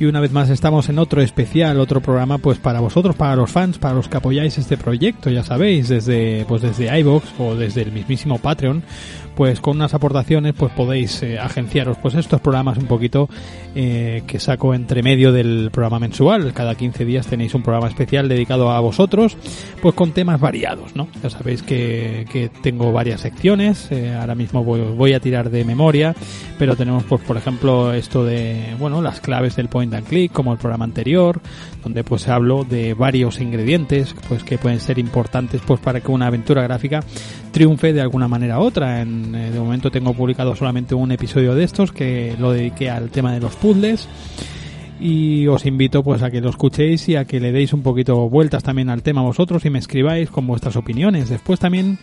Y una vez más estamos en otro especial, otro programa pues para vosotros, para los fans, para los que apoyáis este proyecto, ya sabéis, desde pues desde iVoox o desde el mismísimo Patreon, pues con unas aportaciones pues podéis eh, agenciaros pues estos programas un poquito eh, que saco entre medio del programa mensual. Cada 15 días tenéis un programa especial dedicado a vosotros, pues con temas variados, ¿no? Ya sabéis que, que tengo varias secciones, eh, ahora mismo voy, voy a tirar de memoria, pero tenemos pues por ejemplo esto de, bueno, las claves del point and click, como el programa anterior, donde pues hablo de varios ingredientes pues que pueden ser importantes pues para que una aventura gráfica triunfe de alguna manera u otra. En, eh, de momento tengo publicado solamente un episodio de estos que lo dediqué al tema de los puzzles y os invito pues a que lo escuchéis y a que le deis un poquito vueltas también al tema vosotros y me escribáis con vuestras opiniones. Después también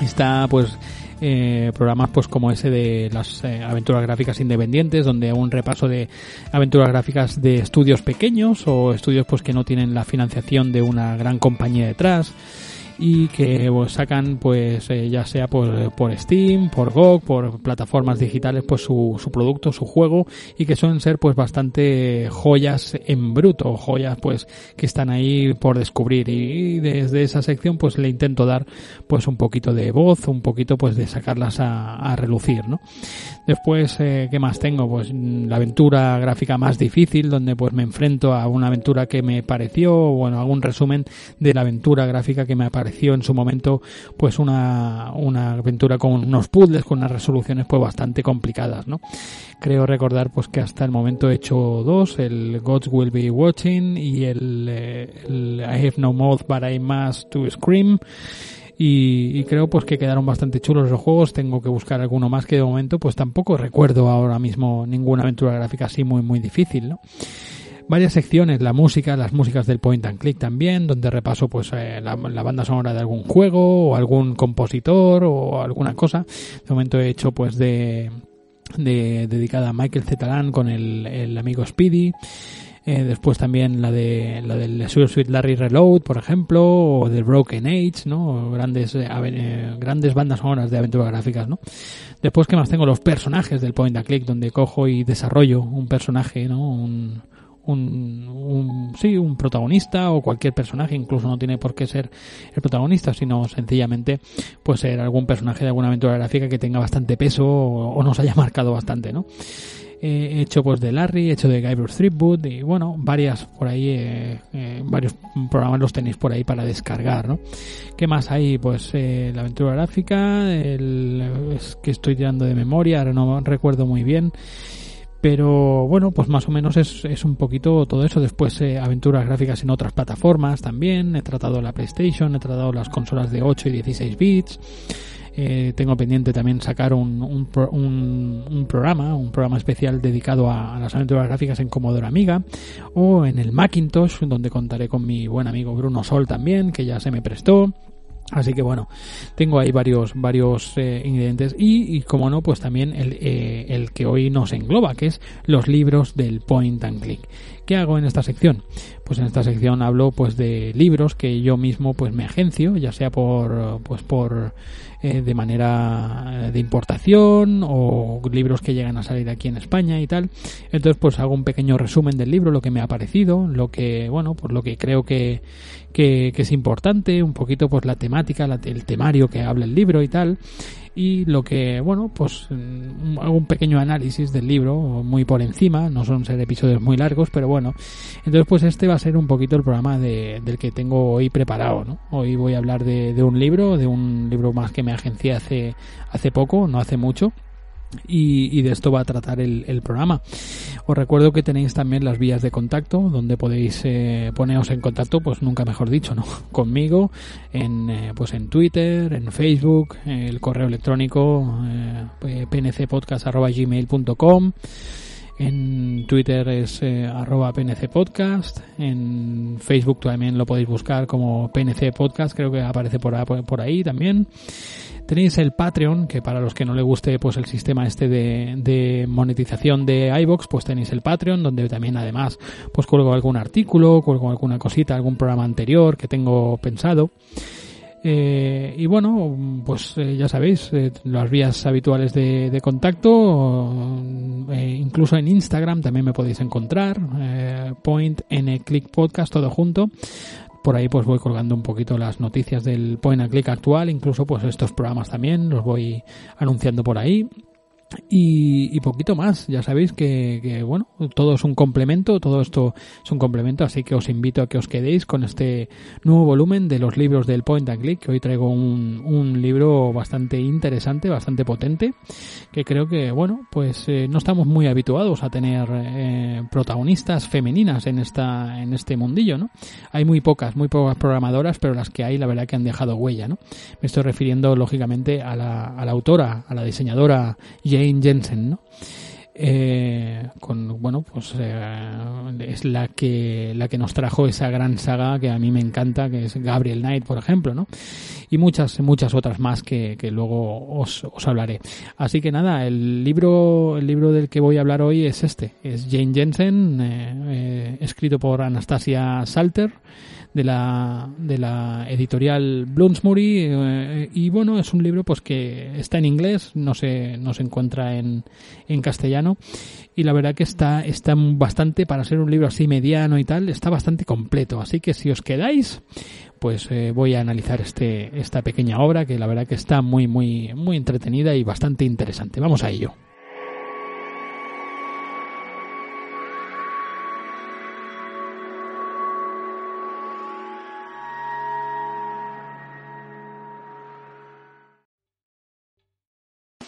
está pues eh, programas pues como ese de las eh, aventuras gráficas independientes donde un repaso de aventuras gráficas de estudios pequeños o estudios pues que no tienen la financiación de una gran compañía detrás y que pues, sacan pues eh, ya sea por, por Steam, por GOG, por plataformas digitales pues su, su producto, su juego y que suelen ser pues bastante joyas en bruto, joyas pues que están ahí por descubrir y desde esa sección pues le intento dar pues un poquito de voz, un poquito pues de sacarlas a, a relucir, ¿no? Después, eh, ¿qué más tengo? Pues mm, la aventura gráfica más difícil, donde pues me enfrento a una aventura que me pareció, bueno, algún resumen de la aventura gráfica que me pareció en su momento, pues una, una aventura con unos puzzles, con unas resoluciones pues bastante complicadas, ¿no? Creo recordar pues que hasta el momento he hecho dos, el Gods Will Be Watching y el, eh, el I Have No Mouth But I Must To Scream y, y, creo pues que quedaron bastante chulos los juegos tengo que buscar alguno más que de momento pues tampoco recuerdo ahora mismo ninguna aventura gráfica así muy muy difícil ¿no? Varias secciones la música las músicas del point and click también donde repaso pues eh, la, banda sonora de algún juego o algún compositor o alguna cosa de momento he hecho pues de, de dedicada a Michael Zetalan con el, el amigo Speedy eh, después también la de la del Sweet Larry Reload, por ejemplo, o del Broken Age, ¿no? Grandes eh, eh, grandes bandas sonoras de aventuras gráficas, ¿no? Después que más tengo los personajes del point and click donde cojo y desarrollo un personaje, ¿no? Un, un, un, sí, un protagonista o cualquier personaje, incluso no tiene por qué ser el protagonista, sino sencillamente pues ser algún personaje de alguna aventura gráfica que tenga bastante peso o, nos haya marcado bastante, ¿no? he hecho pues de Larry, he hecho de Guybrush Threepwood y bueno, varias por ahí, eh, eh, varios programas los tenéis por ahí para descargar, ¿no? ¿Qué más hay? Pues eh, la aventura gráfica, el, es que estoy tirando de memoria, ahora no recuerdo muy bien. Pero bueno, pues más o menos es, es un poquito todo eso. Después eh, aventuras gráficas en otras plataformas también. He tratado la PlayStation, he tratado las consolas de 8 y 16 bits. Eh, tengo pendiente también sacar un, un, programa, un programa especial dedicado a, a, las aventuras gráficas en Commodore Amiga o en el Macintosh, donde contaré con mi buen amigo Bruno Sol también, que ya se me prestó. Así que bueno, tengo ahí varios, varios eh, ingredientes y, y, como no, pues también el, eh, el que hoy nos engloba, que es los libros del point and click. ¿Qué hago en esta sección? Pues en esta sección hablo pues de libros que yo mismo pues me agencio, ya sea por pues por eh, de manera de importación o libros que llegan a salir aquí en España y tal. Entonces pues hago un pequeño resumen del libro, lo que me ha parecido, lo que bueno, por lo que creo que, que, es importante, un poquito pues la temática, el temario que habla el libro y tal y lo que, bueno, pues mm, hago un pequeño análisis del libro, muy por encima, no son ser episodios muy largos, pero bueno, entonces pues este va a ser un poquito el programa de, del que tengo hoy preparado, ¿no? Hoy voy a hablar de, de un libro, de un libro más que me agencié hace, hace poco, no hace mucho, y, de esto va a tratar el, programa. Os recuerdo que tenéis también las vías de contacto donde podéis eh, poneros en contacto, pues nunca mejor dicho, ¿no? Conmigo, en, eh, pues en Twitter, en Facebook, el correo electrónico eh, pncpodcast.gmail.com en Twitter es eh, arroba PNC Podcast. En Facebook también lo podéis buscar como PNC Podcast. Creo que aparece por, por ahí también. Tenéis el Patreon, que para los que no le guste pues el sistema este de, monetización de iBox, pues tenéis el Patreon, donde también además pues cuelgo algún artículo, cuelgo alguna cosita, algún programa anterior que tengo pensado. Eh, y bueno, pues eh, ya sabéis, eh, las vías habituales de, de contacto, incluso en Instagram también me podéis encontrar, Point N Click Podcast, todo junto por ahí pues voy colgando un poquito las noticias del Point and Click actual, incluso pues estos programas también los voy anunciando por ahí. Y, poquito más, ya sabéis que, bueno, todo es un complemento, todo esto es un complemento, así que os invito a que os quedéis con este nuevo volumen de los libros del Point and Click, que hoy traigo un, un libro bastante interesante, bastante potente, que creo que, bueno, pues eh, no estamos muy habituados a tener eh, protagonistas femeninas en esta en este mundillo, ¿no? Hay muy pocas, muy pocas programadoras, pero las que hay, la verdad que han dejado huella, ¿no? Me estoy refiriendo, lógicamente, a la, a la autora, a la diseñadora Jane Jensen, ¿no? Eh, con bueno pues eh, es la que la que nos trajo esa gran saga que a mí me encanta que es Gabriel Knight por ejemplo no y muchas muchas otras más que, que luego os, os, hablaré. Así que nada el libro el libro del que voy a hablar hoy es este. Es Jane Jensen eh, escrito por Anastasia Salter de la, de la editorial Bloomsbury eh, y bueno es un libro pues que está en inglés no se no se encuentra en, en castellano y la verdad que está está bastante para ser un libro así mediano y tal está bastante completo. Así que si os quedáis pues eh, voy a analizar este esta pequeña obra que la verdad que está muy muy muy entretenida y bastante interesante. Vamos a ello